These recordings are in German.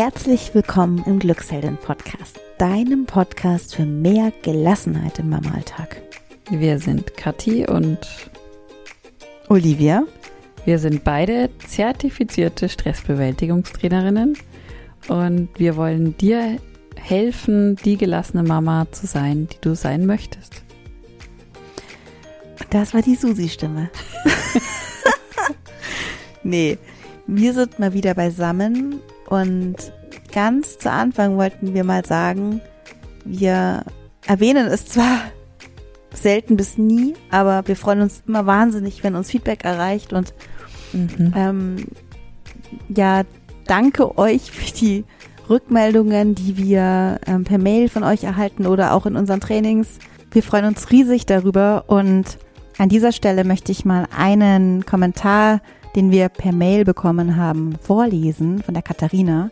Herzlich willkommen im Glücksheldin Podcast, deinem Podcast für mehr Gelassenheit im Mama-Alltag. Wir sind Kathi und Olivia. Wir sind beide zertifizierte Stressbewältigungstrainerinnen und wir wollen dir helfen, die gelassene Mama zu sein, die du sein möchtest. Das war die Susi-Stimme. nee, wir sind mal wieder beisammen und ganz zu Anfang wollten wir mal sagen, wir erwähnen es zwar selten bis nie, aber wir freuen uns immer wahnsinnig, wenn uns Feedback erreicht und mhm. ähm, ja, danke euch für die Rückmeldungen, die wir ähm, per Mail von euch erhalten oder auch in unseren Trainings. Wir freuen uns riesig darüber und an dieser Stelle möchte ich mal einen Kommentar den wir per Mail bekommen haben, vorlesen von der Katharina.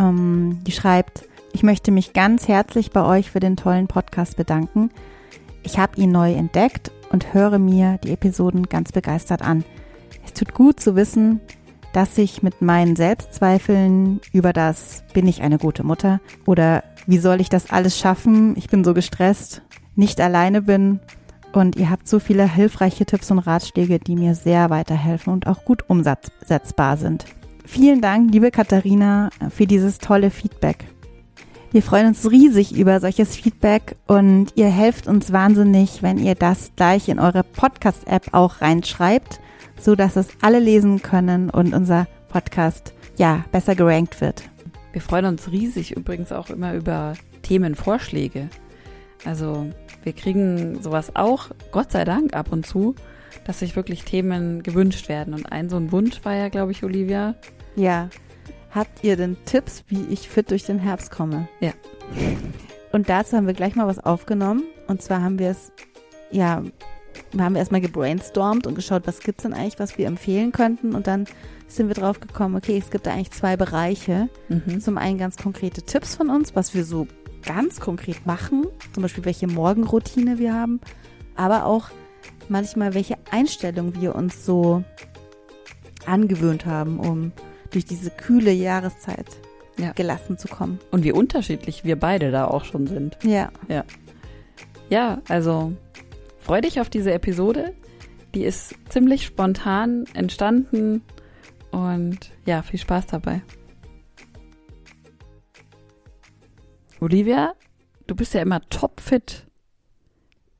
Ähm, die schreibt, ich möchte mich ganz herzlich bei euch für den tollen Podcast bedanken. Ich habe ihn neu entdeckt und höre mir die Episoden ganz begeistert an. Es tut gut zu wissen, dass ich mit meinen Selbstzweifeln über das bin ich eine gute Mutter oder wie soll ich das alles schaffen, ich bin so gestresst, nicht alleine bin und ihr habt so viele hilfreiche Tipps und Ratschläge, die mir sehr weiterhelfen und auch gut umsetzbar sind. Vielen Dank, liebe Katharina, für dieses tolle Feedback. Wir freuen uns riesig über solches Feedback und ihr helft uns wahnsinnig, wenn ihr das gleich in eure Podcast-App auch reinschreibt, so dass es alle lesen können und unser Podcast ja besser gerankt wird. Wir freuen uns riesig übrigens auch immer über Themenvorschläge. Also wir kriegen sowas auch, Gott sei Dank, ab und zu, dass sich wirklich Themen gewünscht werden. Und ein so ein Wunsch war ja, glaube ich, Olivia. Ja. Habt ihr denn Tipps, wie ich fit durch den Herbst komme? Ja. Und dazu haben wir gleich mal was aufgenommen. Und zwar haben wir es, ja, haben wir erstmal gebrainstormt und geschaut, was gibt es denn eigentlich, was wir empfehlen könnten. Und dann sind wir drauf gekommen, okay, es gibt da eigentlich zwei Bereiche. Mhm. Zum einen ganz konkrete Tipps von uns, was wir so ganz konkret machen, zum Beispiel welche Morgenroutine wir haben, aber auch manchmal welche Einstellung wir uns so angewöhnt haben, um durch diese kühle Jahreszeit ja. gelassen zu kommen. Und wie unterschiedlich wir beide da auch schon sind. Ja. Ja. Ja, also freu dich auf diese Episode. Die ist ziemlich spontan entstanden und ja, viel Spaß dabei. Olivia, du bist ja immer topfit.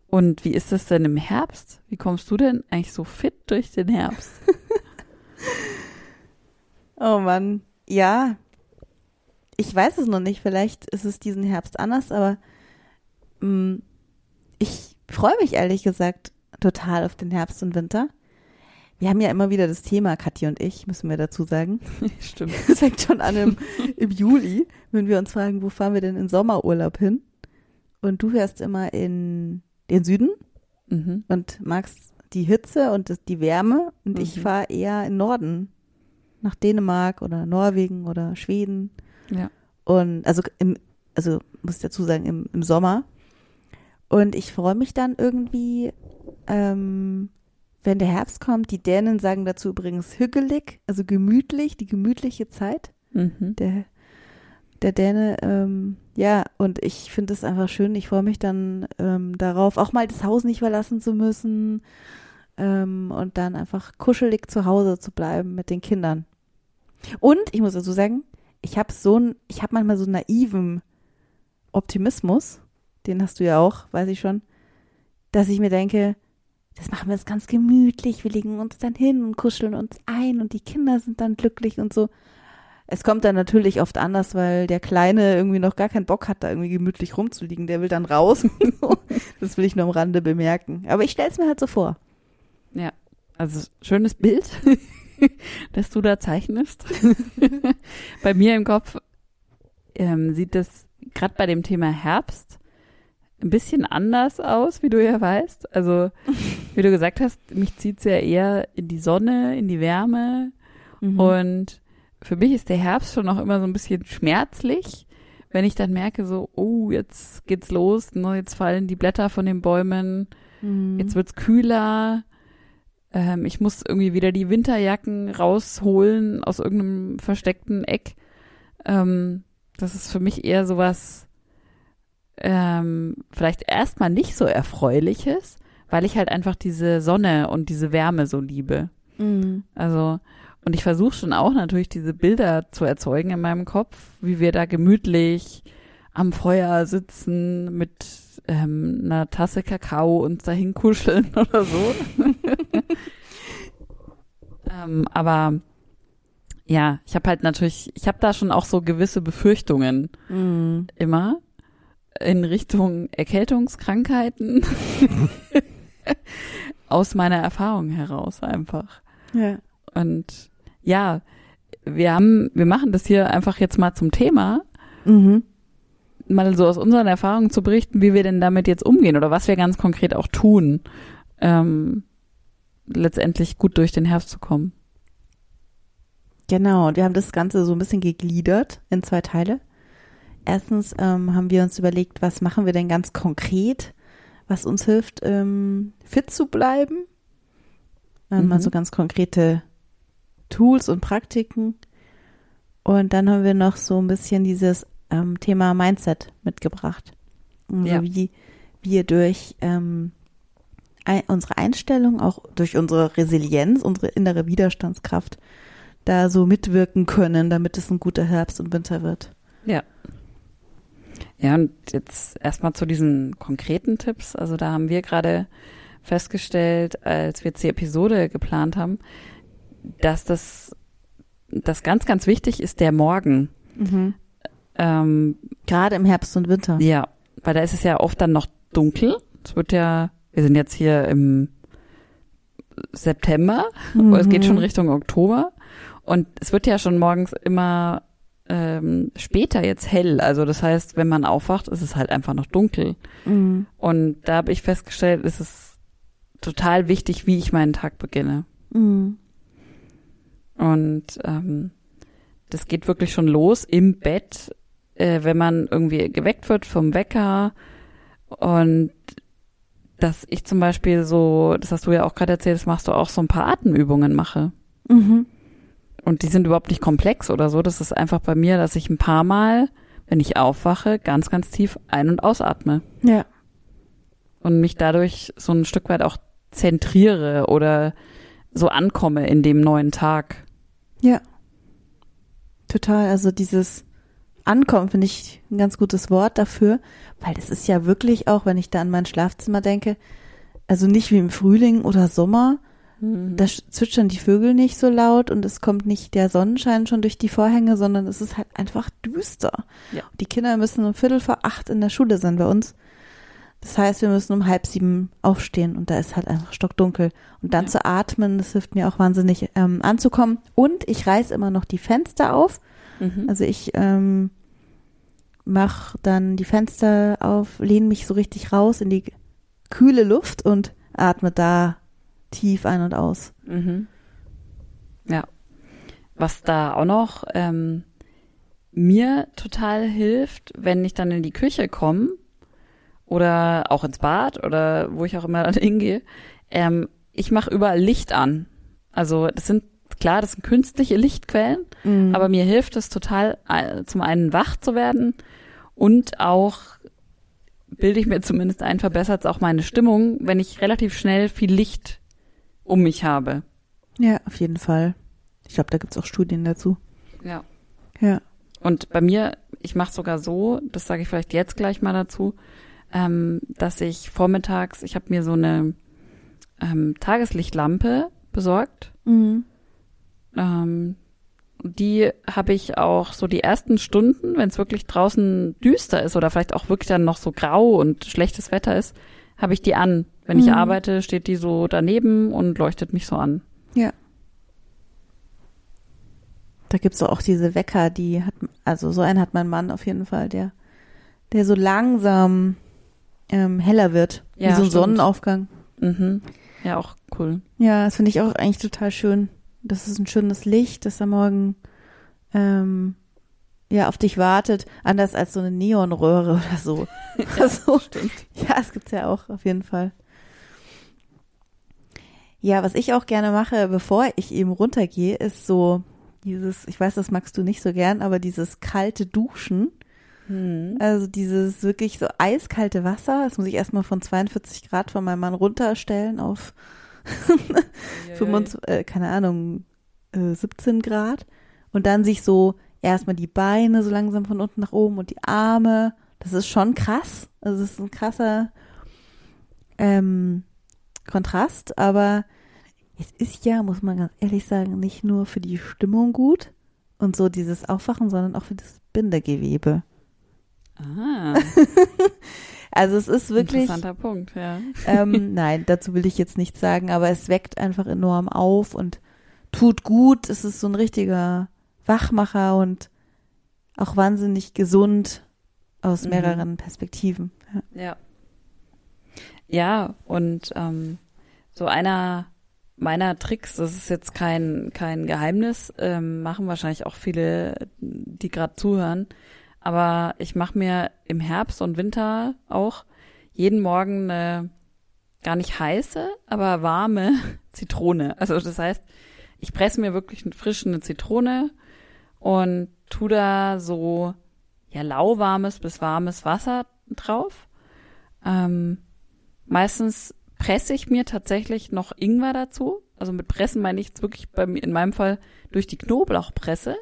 Und wie ist das denn im Herbst? Wie kommst du denn eigentlich so fit durch den Herbst? oh Mann, ja. Ich weiß es noch nicht. Vielleicht ist es diesen Herbst anders, aber mh, mm, ich freue mich ehrlich gesagt total auf den Herbst und Winter. Wir haben ja immer wieder das Thema, Kathi und ich, müssen wir dazu sagen. Stimmt. Es fängt schon an im, im Juli, wenn wir uns fragen, wo fahren wir denn in Sommerurlaub hin? Und du fährst immer in den Süden mhm. und magst die Hitze und das, die Wärme und mhm. ich fahre eher in Norden, nach Dänemark oder Norwegen oder Schweden. Ja. Und also im, also muss ich dazu sagen, im, im Sommer. Und ich freue mich dann irgendwie, ähm, wenn der Herbst kommt, die Dänen sagen dazu übrigens hügelig, also gemütlich, die gemütliche Zeit. Mhm. Der, der Däne, ähm, ja, und ich finde es einfach schön. Ich freue mich dann ähm, darauf, auch mal das Haus nicht verlassen zu müssen ähm, und dann einfach kuschelig zu Hause zu bleiben mit den Kindern. Und ich muss dazu sagen, ich habe so ein, ich habe manchmal so einen naiven Optimismus, den hast du ja auch, weiß ich schon, dass ich mir denke, das machen wir jetzt ganz gemütlich. Wir legen uns dann hin und kuscheln uns ein und die Kinder sind dann glücklich und so. Es kommt dann natürlich oft anders, weil der Kleine irgendwie noch gar keinen Bock hat, da irgendwie gemütlich rumzuliegen. Der will dann raus. das will ich nur am Rande bemerken. Aber ich stelle es mir halt so vor. Ja, also schönes Bild, das du da zeichnest. bei mir im Kopf ähm, sieht das gerade bei dem Thema Herbst ein bisschen anders aus, wie du ja weißt. Also, wie du gesagt hast, mich zieht es ja eher in die Sonne, in die Wärme. Mhm. Und für mich ist der Herbst schon auch immer so ein bisschen schmerzlich, wenn ich dann merke, so, oh, jetzt geht's los, ne, jetzt fallen die Blätter von den Bäumen, mhm. jetzt wird's kühler. Ähm, ich muss irgendwie wieder die Winterjacken rausholen aus irgendeinem versteckten Eck Ähm, das ist für mich eher sowas, ähm, vielleicht erstmal nicht so erfreuliches, weil ich halt einfach diese Sonne und diese Wärme so liebe. Mhm. Also, und ich versuche schon auch natürlich diese Bilder zu erzeugen in meinem Kopf, wie wir da gemütlich am Feuer sitzen mit ähm, einer Tasse Kakao uns dahin kuscheln oder so. ähm, aber ja, ich habe halt natürlich, ich habe da schon auch so gewisse Befürchtungen Mhm. immer in Richtung Erkältungskrankheiten aus meiner Erfahrung heraus einfach. Ja. Und ja, wir haben, wir machen das hier einfach jetzt mal zum Thema, Mhm. mal so aus unseren Erfahrungen zu berichten, wie wir denn damit jetzt umgehen oder was wir ganz konkret auch tun, ähm, letztendlich gut durch den Herbst zu kommen. Genau, und wir haben das Ganze so ein bisschen gegliedert in zwei Teile. Erstens ähm, haben wir uns überlegt, was machen wir denn ganz konkret, was uns hilft, ähm, fit zu bleiben. Ähm, Mhm. Also ganz konkrete Tools und Praktiken. Und dann haben wir noch so ein bisschen dieses ähm, Thema Mindset mitgebracht. Also Ja. wie wir durch ähm, ein, unsere Einstellung, auch durch unsere Resilienz, unsere innere Widerstandskraft, da so mitwirken können, damit es ein guter Herbst und Winter wird. Ja. Ja, und jetzt erstmal zu diesen konkreten Tipps. Also da haben wir gerade festgestellt, als wir jetzt die Episode geplant haben, dass das, das ganz, ganz wichtig ist, der Morgen. Ähm, Gerade im Herbst und Winter. ja, weil da ist es ja oft dann noch dunkel. Es wird ja, wir sind jetzt hier im September, Mhm. es geht schon Richtung Oktober und es wird ja schon morgens immer ähm, später jetzt hell. Also das heißt, wenn man aufwacht, ist es halt einfach noch dunkel. Mhm. Und da habe ich festgestellt, ist es total wichtig, wie ich meinen Tag beginne. Mhm. Und ähm, das geht wirklich schon los im Bett, äh, wenn man irgendwie geweckt wird vom Wecker. Und dass ich zum Beispiel so, das hast du ja auch gerade erzählt, das machst du auch so ein paar Atemübungen mache. Mhm. Und die sind überhaupt nicht komplex oder so. Das ist einfach bei mir, dass ich ein paar Mal, wenn ich aufwache, ganz, ganz tief ein- und ausatme. Ja. Und mich dadurch so ein Stück weit auch zentriere oder so ankomme in dem neuen Tag. Ja. Total. Also dieses Ankommen finde ich ein ganz gutes Wort dafür, weil das ist ja wirklich auch, wenn ich da an mein Schlafzimmer denke, also nicht wie im Frühling oder Sommer, da sch- zwitschern die Vögel nicht so laut und es kommt nicht der Sonnenschein schon durch die Vorhänge, sondern es ist halt einfach düster. Ja. Die Kinder müssen um Viertel vor acht in der Schule sein bei uns. Das heißt, wir müssen um halb sieben aufstehen und da ist halt einfach stockdunkel. Und dann Ja. zu atmen, das hilft mir auch wahnsinnig ähm, anzukommen. Und ich reiß immer noch die Fenster auf. Mhm. Also ich ähm, mach dann die Fenster auf, lehne mich so richtig raus in die kühle Luft und atme da tief ein und aus. Mhm. Ja. Was da auch noch ähm, mir total hilft, wenn ich dann in die Küche komme oder auch ins Bad oder wo ich auch immer dann hingehe, ähm, ich mache überall Licht an. Also das sind klar, das sind künstliche Lichtquellen, Mhm. aber mir hilft es total, äh, zum einen wach zu werden und auch bilde ich mir zumindest ein, verbessert es auch meine Stimmung, wenn ich relativ schnell viel Licht um mich habe. ja, auf jeden Fall. Ich glaube, da gibt's auch Studien dazu. Ja. Ja. Und bei mir, ich mache sogar so, das sage ich vielleicht jetzt gleich mal dazu, ähm, dass ich vormittags, ich habe mir so eine ähm, Tageslichtlampe besorgt. Mhm. Ähm, die habe ich auch so die ersten Stunden, wenn es wirklich draußen düster ist oder vielleicht auch wirklich dann noch so grau und schlechtes Wetter ist, habe ich die an. Wenn ich Mhm. arbeite, steht die so daneben und leuchtet mich so an. Ja. Da gibt's doch auch diese Wecker, die hat, also so einen hat mein Mann auf jeden Fall, der, der so langsam ähm, heller wird. Ja, wie so ein stimmt. Sonnenaufgang. Mhm. Ja, auch cool. Ja, das finde ich auch eigentlich total schön. Das ist ein schönes Licht, das am Morgen ähm, ja auf dich wartet, anders als so eine Neonröhre oder so. also, Stimmt. ja, es gibt's ja auch auf jeden Fall. Ja, was ich auch gerne mache, bevor ich eben runtergehe, ist so dieses, ich weiß, das magst du nicht so gern, aber dieses kalte Duschen, Hm. also dieses wirklich so eiskalte Wasser, das muss ich erstmal von 42 Grad von meinem Mann runterstellen auf 25, äh, keine Ahnung, äh, 17 Grad und dann sich so erstmal die Beine so langsam von unten nach oben und die Arme. Das ist schon krass. Also es ist ein krasser ähm, Kontrast, aber es ist ja, muss man ganz ehrlich sagen, nicht nur für die Stimmung gut und so dieses Aufwachen, sondern auch für das Bindegewebe. Ah, Also es ist wirklich, interessanter Punkt, ja. ähm, nein, dazu will ich jetzt nichts sagen, aber es weckt einfach enorm auf und tut gut. Es ist so ein richtiger Wachmacher und auch wahnsinnig gesund aus Mhm. mehreren Perspektiven. Ja. Ja. Ja, und ähm, so einer meiner Tricks, das ist jetzt kein, kein Geheimnis, ähm, machen wahrscheinlich auch viele, die gerade zuhören, aber ich mache mir im Herbst und Winter auch jeden Morgen eine gar nicht heiße, aber warme Zitrone. Also das heißt, ich presse mir wirklich frisch eine Zitrone und tu da so ja lauwarmes bis warmes Wasser drauf. Ähm, meistens presse ich mir tatsächlich noch Ingwer dazu. Also mit Pressen meine ich jetzt wirklich bei mir, in meinem Fall durch die Knoblauchpresse.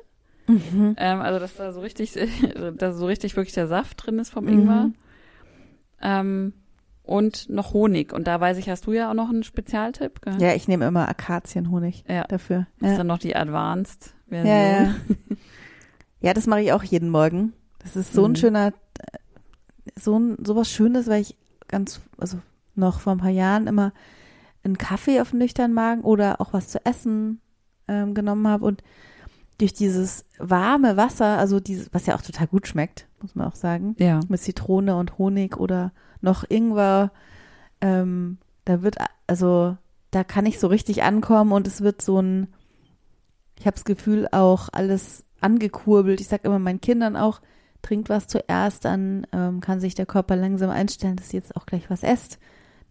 Mhm. Ähm, also dass da so richtig, dass so richtig wirklich der Saft drin ist vom Mhm. Ingwer. Ähm, und noch Honig. Und da weiß ich, hast du ja auch noch einen Spezialtipp. Gell? Ja, ich nehme immer Akazienhonig Ja. dafür. Das ist Ja. dann noch die Advanced Version. Ja, ja. ja, das mache ich auch jeden Morgen. Das ist so ein Mhm. schöner, äh, so ein, sowas Schönes, weil ich ganz, also noch vor ein paar Jahren immer einen Kaffee auf den nüchternen Magen oder auch was zu essen ähm, genommen habe und durch dieses warme Wasser, also dieses, was ja auch total gut schmeckt, muss man auch sagen, Ja. mit Zitrone und Honig oder noch Ingwer, ähm, da wird, also da kann ich so richtig ankommen und es wird so ein, ich habe das Gefühl auch alles angekurbelt. Ich sag immer meinen Kindern auch, trinkt was zuerst, dann ähm, kann sich der Körper langsam einstellen, dass ihr jetzt auch gleich was esst.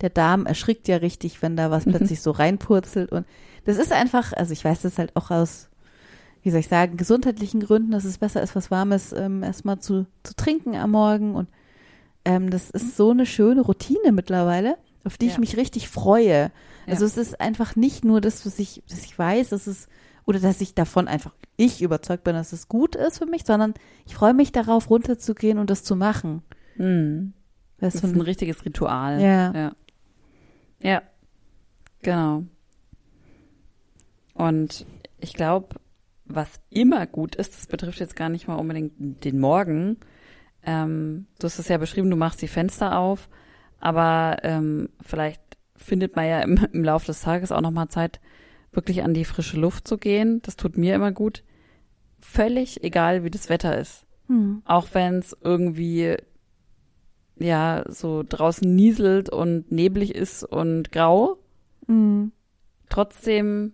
Der Darm erschrickt ja richtig, wenn da was Mhm. plötzlich so reinpurzelt und das ist einfach, also ich weiß das halt auch aus, wie soll ich sagen, gesundheitlichen Gründen, dass es besser ist, was Warmes ähm, erstmal zu, zu trinken am Morgen und ähm, das ist so eine schöne Routine mittlerweile, auf die ich Ja. mich richtig freue. Also Ja. es ist einfach nicht nur das, was ich, dass ich weiß, dass es oder dass ich davon einfach ich überzeugt bin, dass es gut ist für mich, sondern ich freue mich darauf, runterzugehen und das zu machen. Mhm. Das Das ist ein richtiges Ritual. Ja. Ja. Ja. Genau. Und ich glaube, was immer gut ist, das betrifft jetzt gar nicht mal unbedingt den Morgen. Ähm, du hast es ja beschrieben, du machst die Fenster auf, aber ähm, vielleicht findet man ja im, im Laufe des Tages auch nochmal Zeit, wirklich an die frische Luft zu gehen. Das tut mir immer gut. Völlig egal, wie das Wetter ist. Hm. Auch wenn es irgendwie ja so draußen nieselt und neblig ist und grau, Hm. trotzdem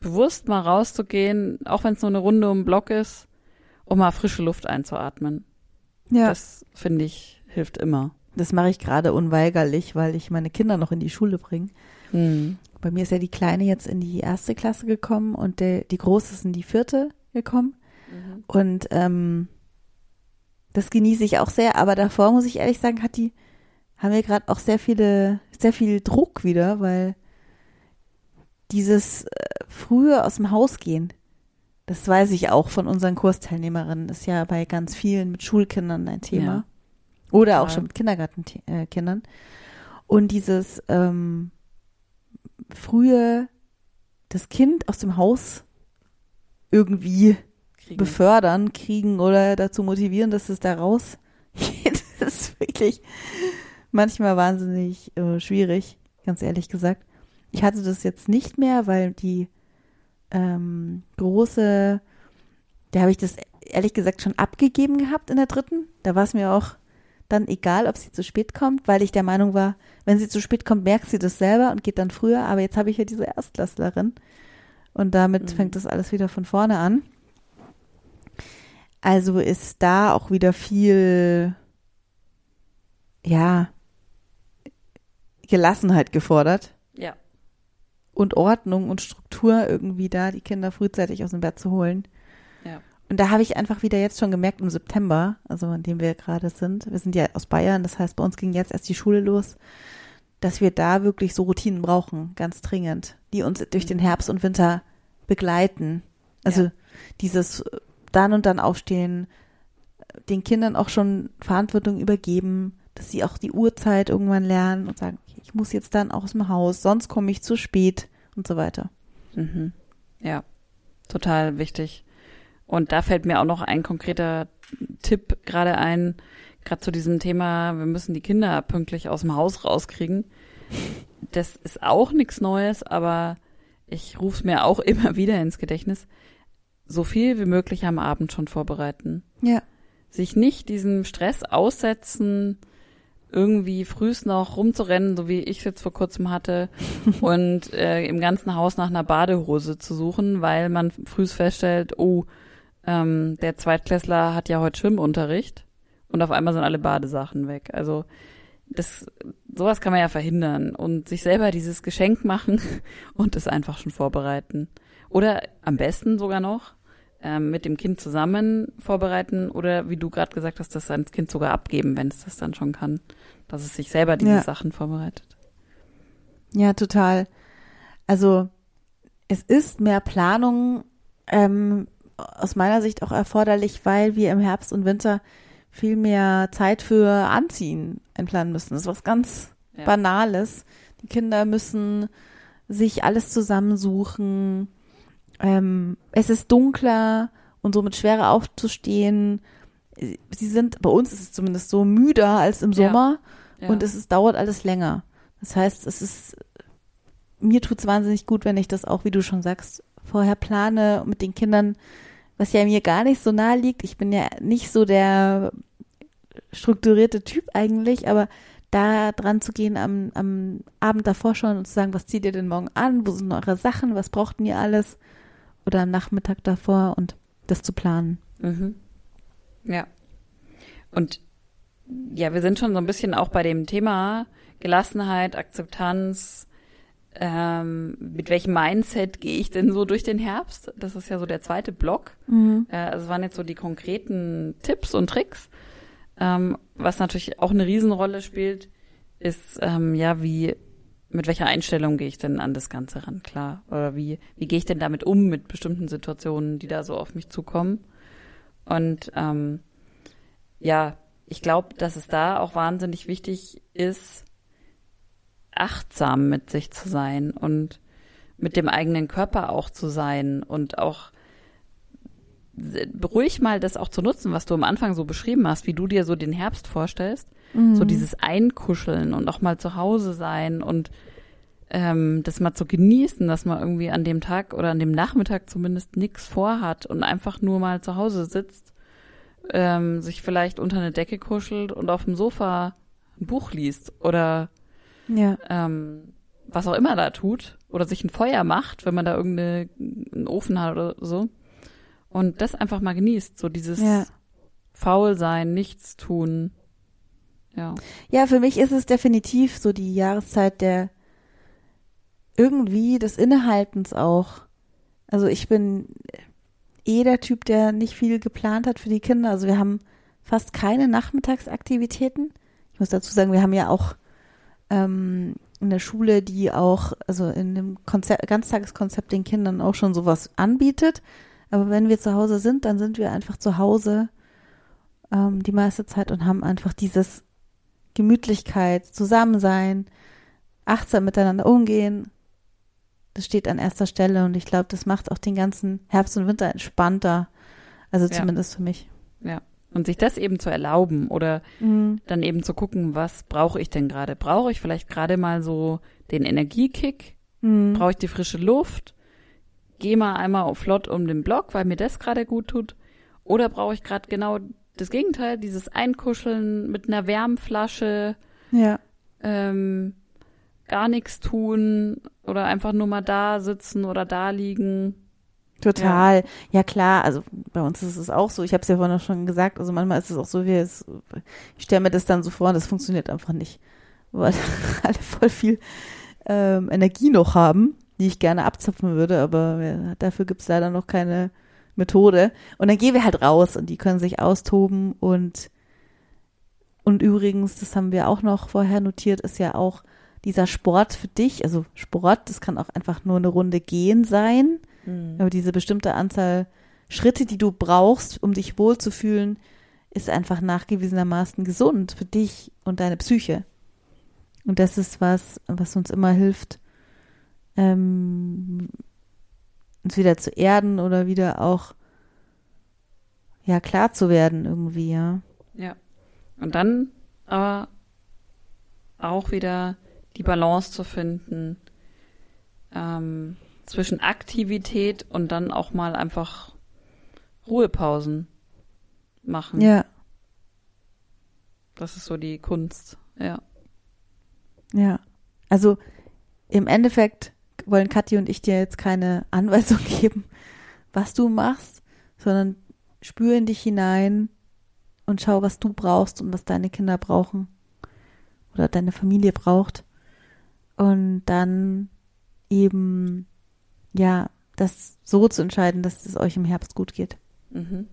bewusst mal rauszugehen, auch wenn es nur eine Runde um den Block ist, um mal frische Luft einzuatmen. Ja, Das finde ich hilft immer. das mache ich gerade unweigerlich, weil ich meine Kinder noch in die Schule bringe. Hm. Bei mir ist ja die Kleine jetzt in die erste Klasse gekommen und der, die Große ist in die vierte gekommen. Und ähm, das genieße ich auch sehr, aber davor muss ich ehrlich sagen, hat die, haben wir gerade auch sehr viele, sehr viel Druck wieder, weil dieses äh, frühe aus dem Haus gehen, das weiß ich auch von unseren Kursteilnehmerinnen, ist ja bei ganz vielen mit Schulkindern ein Thema. Ja. Oder auch schon mit Kindergartenkindern. Und dieses ähm, frühe das Kind aus dem Haus irgendwie Kriegen. befördern, kriegen oder dazu motivieren, dass es da rausgeht, das ist wirklich manchmal wahnsinnig äh, schwierig, ganz ehrlich gesagt. Ich hatte das jetzt nicht mehr, weil die ähm, große, da habe ich das ehrlich gesagt schon abgegeben gehabt in der dritten. Da war es mir auch dann egal, ob sie zu spät kommt, weil ich der Meinung war, wenn sie zu spät kommt, merkt sie das selber und geht dann früher. Aber jetzt habe ich ja diese Erstklässlerin und damit Mhm. fängt das alles wieder von vorne an. Also ist da auch wieder viel, ja, Gelassenheit gefordert Ja. und Ordnung und Struktur Struktur irgendwie da, die Kinder frühzeitig aus dem Bett zu holen. Und da habe ich einfach wieder jetzt schon gemerkt im September, also in dem wir gerade sind, wir sind ja aus Bayern, das heißt, bei uns ging jetzt erst die Schule los, dass wir da wirklich so Routinen brauchen, ganz dringend, die uns durch den Herbst und Winter begleiten. Also Ja. dieses dann und dann aufstehen, den Kindern auch schon Verantwortung übergeben, dass sie auch die Uhrzeit irgendwann lernen und sagen, okay, ich muss jetzt dann auch aus dem Haus, sonst komme ich zu spät und so weiter. Mhm. Ja, total wichtig. Und da fällt mir auch noch ein konkreter Tipp gerade ein, gerade zu diesem Thema, wir müssen die Kinder pünktlich aus dem Haus rauskriegen. Das ist auch nichts Neues, aber ich rufe es mir auch immer wieder ins Gedächtnis. So viel wie möglich am Abend schon vorbereiten. Ja. Sich nicht diesem Stress aussetzen, irgendwie frühst noch rumzurennen, so wie ich es jetzt vor kurzem hatte, und äh, im ganzen Haus nach einer Badehose zu suchen, weil man frühst feststellt, oh, ähm, der Zweitklässler hat ja heute Schwimmunterricht und auf einmal sind alle Badesachen weg. Also das, sowas kann man ja verhindern und sich selber dieses Geschenk machen und es einfach schon vorbereiten. Oder am besten sogar noch ähm, mit dem Kind zusammen vorbereiten oder wie du gerade gesagt hast, das ans Kind sogar abgeben, wenn es das dann schon kann, dass es sich selber diese Ja. Sachen vorbereitet. Ja, total. Also es ist mehr Planung ähm, aus meiner Sicht auch erforderlich, weil wir im Herbst und Winter viel mehr Zeit für Anziehen einplanen müssen. Das ist was ganz Ja. Banales. Die Kinder müssen sich alles zusammensuchen. Ähm, es ist dunkler und somit schwerer aufzustehen. Sie sind, bei uns ist es zumindest so, müder als im Ja. Sommer Ja. und es ist, dauert alles länger. Das heißt, es ist, mir tut's wahnsinnig gut, wenn ich das auch, wie du schon sagst, vorher plane mit den Kindern, was ja mir gar nicht so nahe liegt. Ich bin ja nicht so der strukturierte Typ eigentlich, aber da dran zu gehen am, am Abend davor schon und zu sagen, was zieht ihr denn morgen an? Wo sind eure Sachen? Was braucht ihr alles? Oder am Nachmittag davor und das zu planen. Mhm. Ja. Und ja, wir sind schon so ein bisschen auch bei dem Thema Gelassenheit, Akzeptanz. Ähm, mit welchem Mindset gehe ich denn so durch den Herbst? Das ist ja so der zweite Block. Äh, also es waren jetzt so die konkreten Tipps und Tricks. Ähm, was natürlich auch eine Riesenrolle spielt, ist ähm, ja, wie mit welcher Einstellung gehe ich denn an das Ganze ran, klar? Oder wie, wie gehe ich denn damit um mit bestimmten Situationen, die da so auf mich zukommen? Und ähm, ja, ich glaube, dass es da auch wahnsinnig wichtig ist, achtsam mit sich zu sein und mit dem eigenen Körper auch zu sein und auch ruhig mal das auch zu nutzen, was du am Anfang so beschrieben hast, wie du dir so den Herbst vorstellst. So dieses Einkuscheln und auch mal zu Hause sein und ähm, das mal zu genießen, dass man irgendwie an dem Tag oder an dem Nachmittag zumindest nichts vorhat und einfach nur mal zu Hause sitzt, ähm, sich vielleicht unter eine Decke kuschelt und auf dem Sofa ein Buch liest oder Ja. ähm, was auch immer da tut oder sich ein Feuer macht, wenn man da irgendeinen Ofen hat oder so und das einfach mal genießt, so dieses Ja. faul sein, nichts tun. Ja. Ja, für mich ist es definitiv so die Jahreszeit der irgendwie des Innehaltens auch. Also ich bin eh der Typ, der nicht viel geplant hat für die Kinder. Also wir haben fast keine Nachmittagsaktivitäten. Ich muss dazu sagen, wir haben ja auch ähm, in der Schule, die auch, also in dem Konzept, Ganztageskonzept den Kindern auch schon sowas anbietet. Aber wenn wir zu Hause sind, dann sind wir einfach zu Hause ähm, die meiste Zeit und haben einfach dieses Gemütlichkeit, Zusammensein, achtsam miteinander umgehen. Das steht an erster Stelle und ich glaube, das macht auch den ganzen Herbst und Winter entspannter. Also Ja. zumindest für mich. Ja. Und sich das eben zu erlauben oder dann eben zu gucken, was brauche ich denn gerade? Brauche ich vielleicht gerade mal so den Energiekick? Mhm. Brauche ich die frische Luft? Geh mal einmal flott um den Block, weil mir das gerade gut tut. Oder brauche ich gerade genau das Gegenteil, dieses Einkuscheln mit einer Wärmflasche, Ja. ähm, gar nichts tun oder einfach nur mal da sitzen oder da liegen. Total. Ja. klar, also bei uns ist es auch so. Ich habe es ja vorhin auch schon gesagt. Also manchmal ist es auch so, wie es, ich stelle mir das dann so vor und das funktioniert einfach nicht. Weil alle voll viel ähm, Energie noch haben, die ich gerne abzapfen würde, aber dafür gibt's leider noch keine Methode. Und dann gehen wir halt raus und die können sich austoben und und übrigens, das haben wir auch noch vorher notiert, ist ja auch dieser Sport für dich, also Sport, das kann auch einfach nur eine Runde gehen sein, Mhm. aber diese bestimmte Anzahl Schritte, die du brauchst, um dich wohlzufühlen, ist einfach nachgewiesenermaßen gesund für dich und deine Psyche. Und das ist was, was uns immer hilft, ähm, uns wieder zu erden oder wieder auch ja klar zu werden irgendwie, ja. Ja. Und dann aber auch wieder die Balance zu finden ähm, zwischen Aktivität und dann auch mal einfach Ruhepausen machen. Ja, Das ist so die Kunst. Ja. ja. Also im Endeffekt wollen Kathi und ich dir jetzt keine Anweisung geben, was du machst, sondern spür in dich hinein und schau, was du brauchst und was deine Kinder brauchen oder deine Familie braucht. Und dann eben, ja, das so zu entscheiden, dass es euch im Herbst gut geht. Mhm.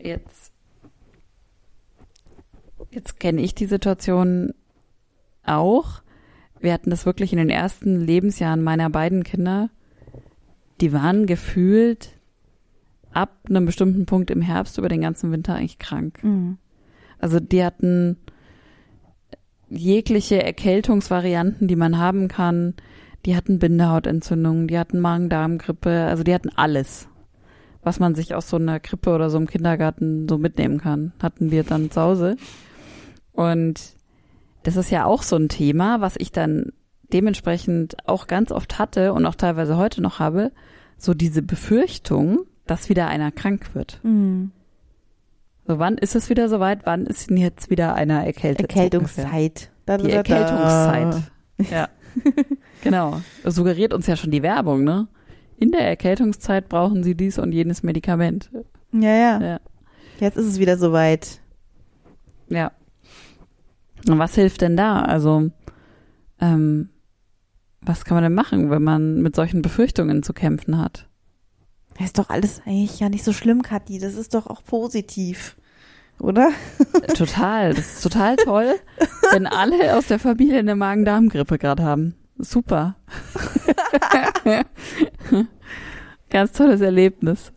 Jetzt, jetzt kenne ich die Situation auch. Wir hatten das wirklich in den ersten Lebensjahren meiner beiden Kinder. Die waren gefühlt ab einem bestimmten Punkt im Herbst über den ganzen Winter eigentlich krank. Mhm. Also die hatten jegliche Erkältungsvarianten, die man haben kann. Die hatten Bindehautentzündungen, die hatten Magen-Darm-Grippe, also die hatten alles, was man sich aus so einer Krippe oder so einem Kindergarten so mitnehmen kann, hatten wir dann zu Hause. Und das ist ja auch so ein Thema, was ich dann dementsprechend auch ganz oft hatte und auch teilweise heute noch habe, so diese Befürchtung, dass wieder einer krank wird. Mhm. So, wann ist es wieder soweit? Wann ist denn jetzt wieder einer erkältet? Erkältungszeit. Da, Die da, da, da. Erkältungszeit. Ja. genau. Das suggeriert uns ja schon die Werbung, ne? In der Erkältungszeit brauchen sie dies und jenes Medikament. Ja, ja, Ja. Jetzt ist es wieder soweit. Ja. Und was hilft denn da? Also, ähm, was kann man denn machen, wenn man mit solchen Befürchtungen zu kämpfen hat? Das ist doch alles eigentlich ja nicht so schlimm, Kathi. Das ist doch auch positiv. Oder? Total. Das ist total toll, wenn alle aus der Familie eine Magen-Darm-Grippe gerade haben. Super. Ganz tolles Erlebnis.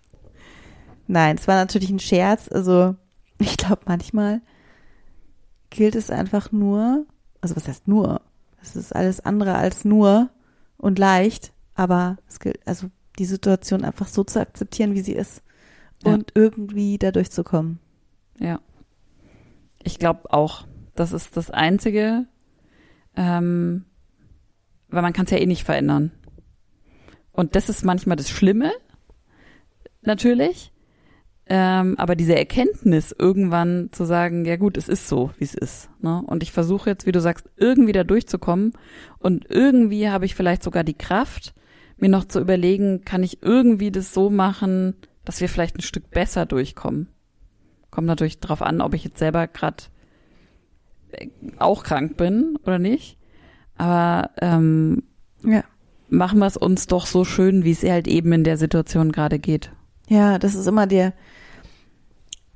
Nein, es war natürlich ein Scherz. Also, ich glaube, manchmal gilt es einfach nur, also was heißt nur? Es ist alles andere als nur und leicht, aber es gilt, also die Situation einfach so zu akzeptieren, wie sie ist Ja. und irgendwie da durchzukommen. Ja. Ich glaube auch, das ist das Einzige, ähm, weil man kann es ja eh nicht verändern. Und das ist manchmal das Schlimme, natürlich. Ähm, aber diese Erkenntnis, irgendwann zu sagen, ja gut, es ist so, wie es ist. Ne? Und ich versuche jetzt, wie du sagst, irgendwie da durchzukommen. Und irgendwie habe ich vielleicht sogar die Kraft, mir noch zu überlegen, kann ich irgendwie das so machen, dass wir vielleicht ein Stück besser durchkommen. Kommt natürlich drauf an, ob ich jetzt selber gerade auch krank bin oder nicht. Aber ähm, Ja. machen wir es uns doch so schön, wie es halt eben in der Situation gerade geht. Ja, das ist immer der,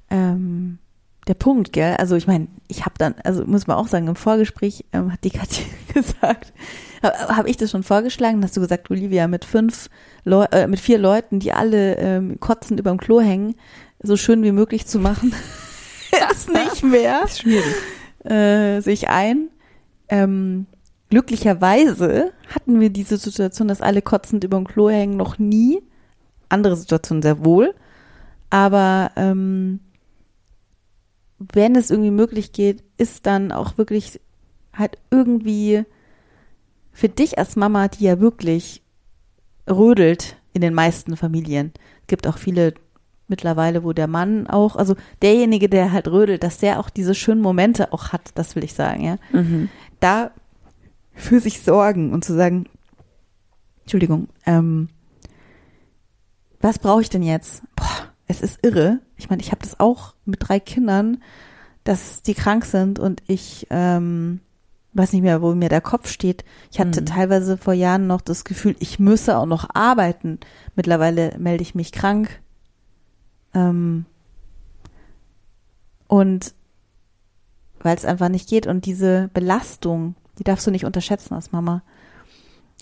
ähm, der Punkt, gell? Also ich meine, ich habe dann, also muss man auch sagen, im Vorgespräch ähm, hat die Katja gesagt, habe hab ich das schon vorgeschlagen, hast du gesagt, Olivia, mit fünf Leu äh, mit vier Leuten, die alle ähm, kotzend überm Klo hängen, so schön wie möglich zu machen, ist nicht mehr, ist schwierig. äh, sich ein. Ähm, glücklicherweise hatten wir diese Situation, dass alle kotzend überm Klo hängen, noch nie. Andere Situationen sehr wohl. Aber ähm, wenn es irgendwie möglich geht, ist dann auch wirklich halt irgendwie für dich als Mama, die ja wirklich rödelt in den meisten Familien. Es gibt auch viele mittlerweile, wo der Mann auch, also derjenige, der halt rödelt, dass der auch diese schönen Momente auch hat, das will ich sagen, ja. Mhm. Da für sich sorgen und zu sagen, Entschuldigung, ähm, was brauche ich denn jetzt? Es ist irre. Ich meine, ich habe das auch mit drei Kindern, dass die krank sind und ich ähm, weiß nicht mehr, wo mir der Kopf steht. Ich hatte Mhm. teilweise vor Jahren noch das Gefühl, ich müsse auch noch arbeiten. Mittlerweile melde ich mich krank. Ähm, und weil es einfach nicht geht. Und diese Belastung, die darfst du nicht unterschätzen als Mama.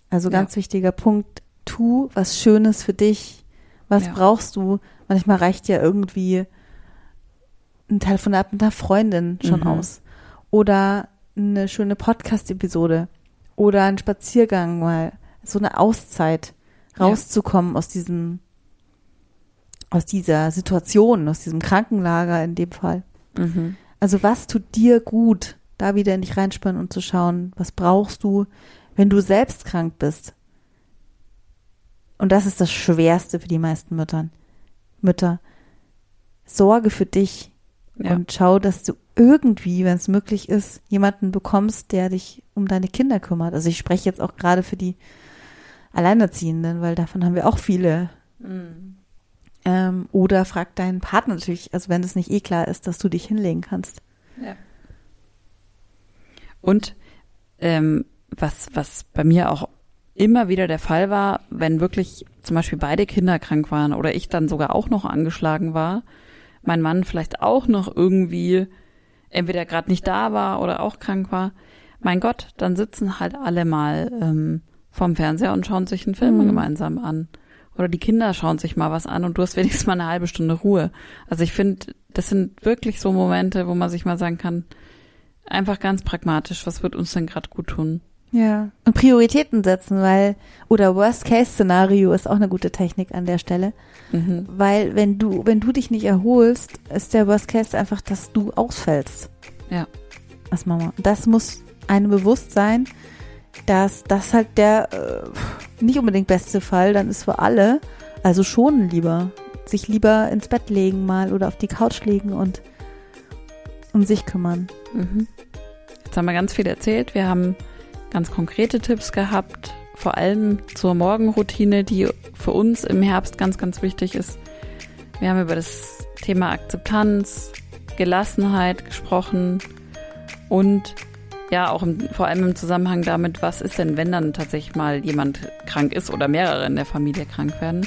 Also Ja. ganz wichtiger Punkt, tu was Schönes für dich. Was Ja. brauchst du? Manchmal reicht ja irgendwie ein Telefonat mit einer Freundin schon Mhm. aus. Oder eine schöne Podcast-Episode. Oder ein Spaziergang mal. So eine Auszeit. Ja. Rauszukommen aus diesem, aus dieser Situation, aus diesem Krankenlager in dem Fall. Mhm. Also was tut dir gut, da wieder in dich reinspannen und zu schauen, was brauchst du, wenn du selbst krank bist. Und das ist das Schwerste für die meisten Müttern. Mütter. Sorge für dich Ja. und schau, dass du irgendwie, wenn es möglich ist, jemanden bekommst, der dich um deine Kinder kümmert. Also ich spreche jetzt auch gerade für die Alleinerziehenden, weil davon haben wir auch viele. Mhm. Ähm, oder frag deinen Partner natürlich, also wenn es nicht eh klar ist, dass du dich hinlegen kannst. Ja. Und ähm, was, was bei mir auch immer wieder der Fall war, wenn wirklich zum Beispiel beide Kinder krank waren oder ich dann sogar auch noch angeschlagen war, mein Mann vielleicht auch noch irgendwie entweder gerade nicht da war oder auch krank war, mein Gott, dann sitzen halt alle mal ähm, vorm Fernseher und schauen sich einen Film Mhm. gemeinsam an. Oder die Kinder schauen sich mal was an und du hast wenigstens mal eine halbe Stunde Ruhe. Also ich finde, das sind wirklich so Momente, wo man sich mal sagen kann, einfach ganz pragmatisch, was wird uns denn gerade gut tun? Ja. Und Prioritäten setzen, weil, oder Worst-Case-Szenario ist auch eine gute Technik an der Stelle. Mhm. Weil wenn du, wenn du dich nicht erholst, ist der Worst Case einfach, dass du ausfällst. Ja. Als Mama. Das muss einem bewusst sein, dass das halt der äh, nicht unbedingt beste Fall dann ist für alle. Also schon lieber. Sich lieber ins Bett legen mal oder auf die Couch legen und um sich kümmern. Mhm. Jetzt haben wir ganz viel erzählt. Wir haben ganz konkrete Tipps gehabt, vor allem zur Morgenroutine, die für uns im Herbst ganz, ganz wichtig ist. Wir haben über das Thema Akzeptanz, Gelassenheit gesprochen und ja, auch im, vor allem im Zusammenhang damit, was ist denn, wenn dann tatsächlich mal jemand krank ist oder mehrere in der Familie krank werden.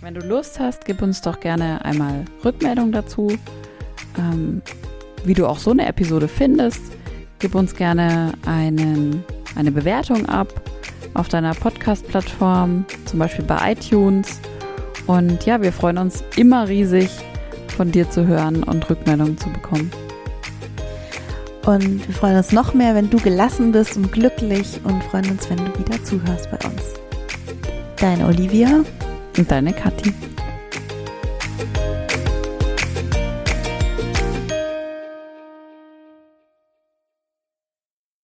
Wenn du Lust hast, gib uns doch gerne einmal Rückmeldung dazu, ähm, wie du auch so eine Episode findest. Gib uns gerne einen, eine Bewertung ab auf deiner Podcast-Plattform, zum Beispiel bei iTunes. Und ja, wir freuen uns immer riesig, von dir zu hören und Rückmeldungen zu bekommen. Und wir freuen uns noch mehr, wenn du gelassen bist und glücklich und freuen uns, wenn du wieder zuhörst bei uns. Deine Olivia. Und deine Kathi.